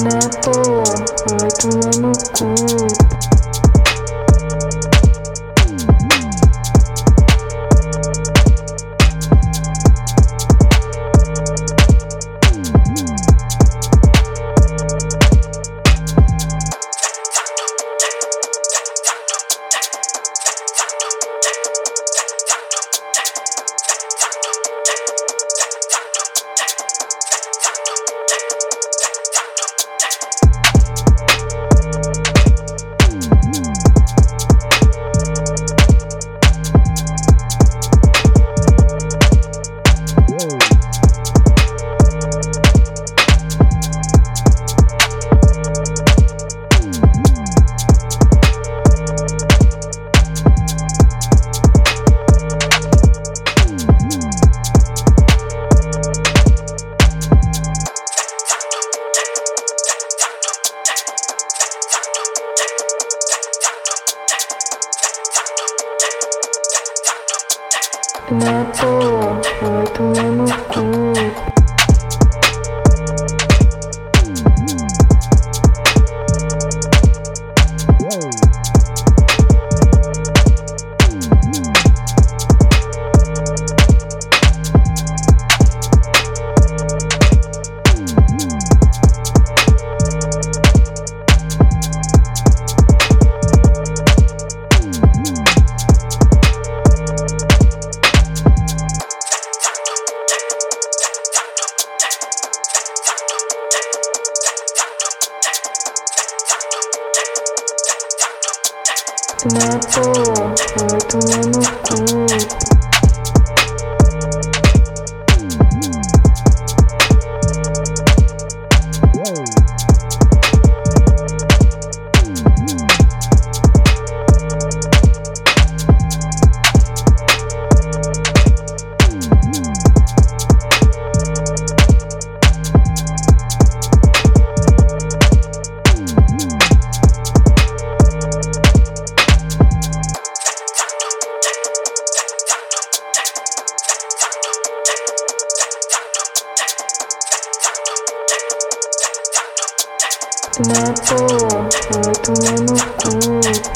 Na boa, vai tomar no cu. Na boa, vai tomar no cu. Na boa, vai tomar no cu. Na boa, vai tomar no cu.